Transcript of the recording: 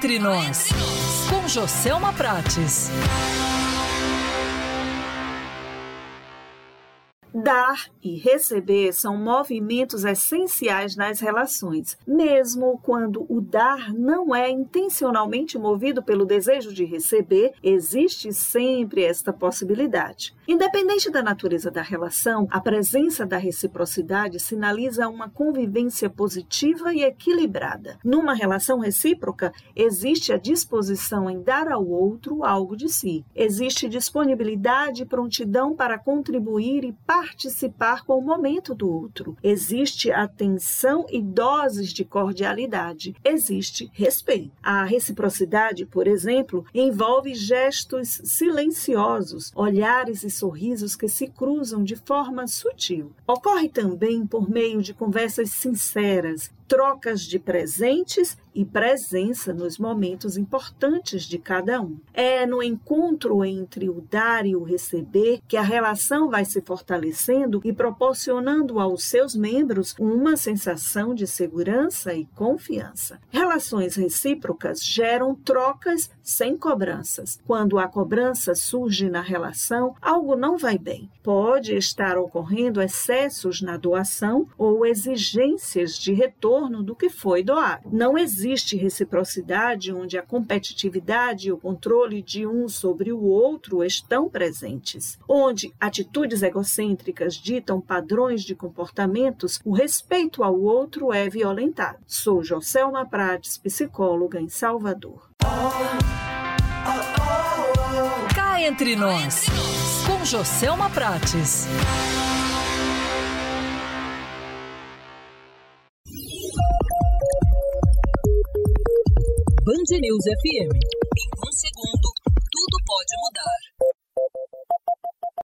entre nós, com Joselma Prates. Dar e receber são movimentos essenciais nas relações, mesmo quando o dar não é intencionalmente movido pelo desejo de receber, existe sempre esta possibilidade. Independente da natureza da relação, a presença da reciprocidade sinaliza uma convivência positiva e equilibrada. Numa relação recíproca, existe a disposição em dar ao outro algo de si. Existe disponibilidade e prontidão para contribuir e participar com o momento do outro. Existe atenção e doses de cordialidade. Existe respeito. A reciprocidade, por exemplo, envolve gestos silenciosos, olhares e sorrisos que se cruzam de forma sutil. Ocorre também por meio de conversas sinceras, trocas de presentes e presença nos momentos importantes de cada um. É no encontro entre o dar e o receber que a relação vai se fortalecendo e proporcionando aos seus membros uma sensação de segurança e confiança. Relações recíprocas geram trocas sem cobranças. Quando a cobrança surge na relação, algo não vai bem. Pode estar ocorrendo excessos na doação ou exigências de retorno do que foi doado. Não existe reciprocidade onde a competitividade e o controle de um sobre o outro estão presentes. Onde atitudes egocêntricas ditam padrões de comportamentos, o respeito ao outro é violentado. Sou Joselma Prates, psicóloga em Salvador. Cá entre nós, com Joselma Prates. Band News FM. Em um segundo.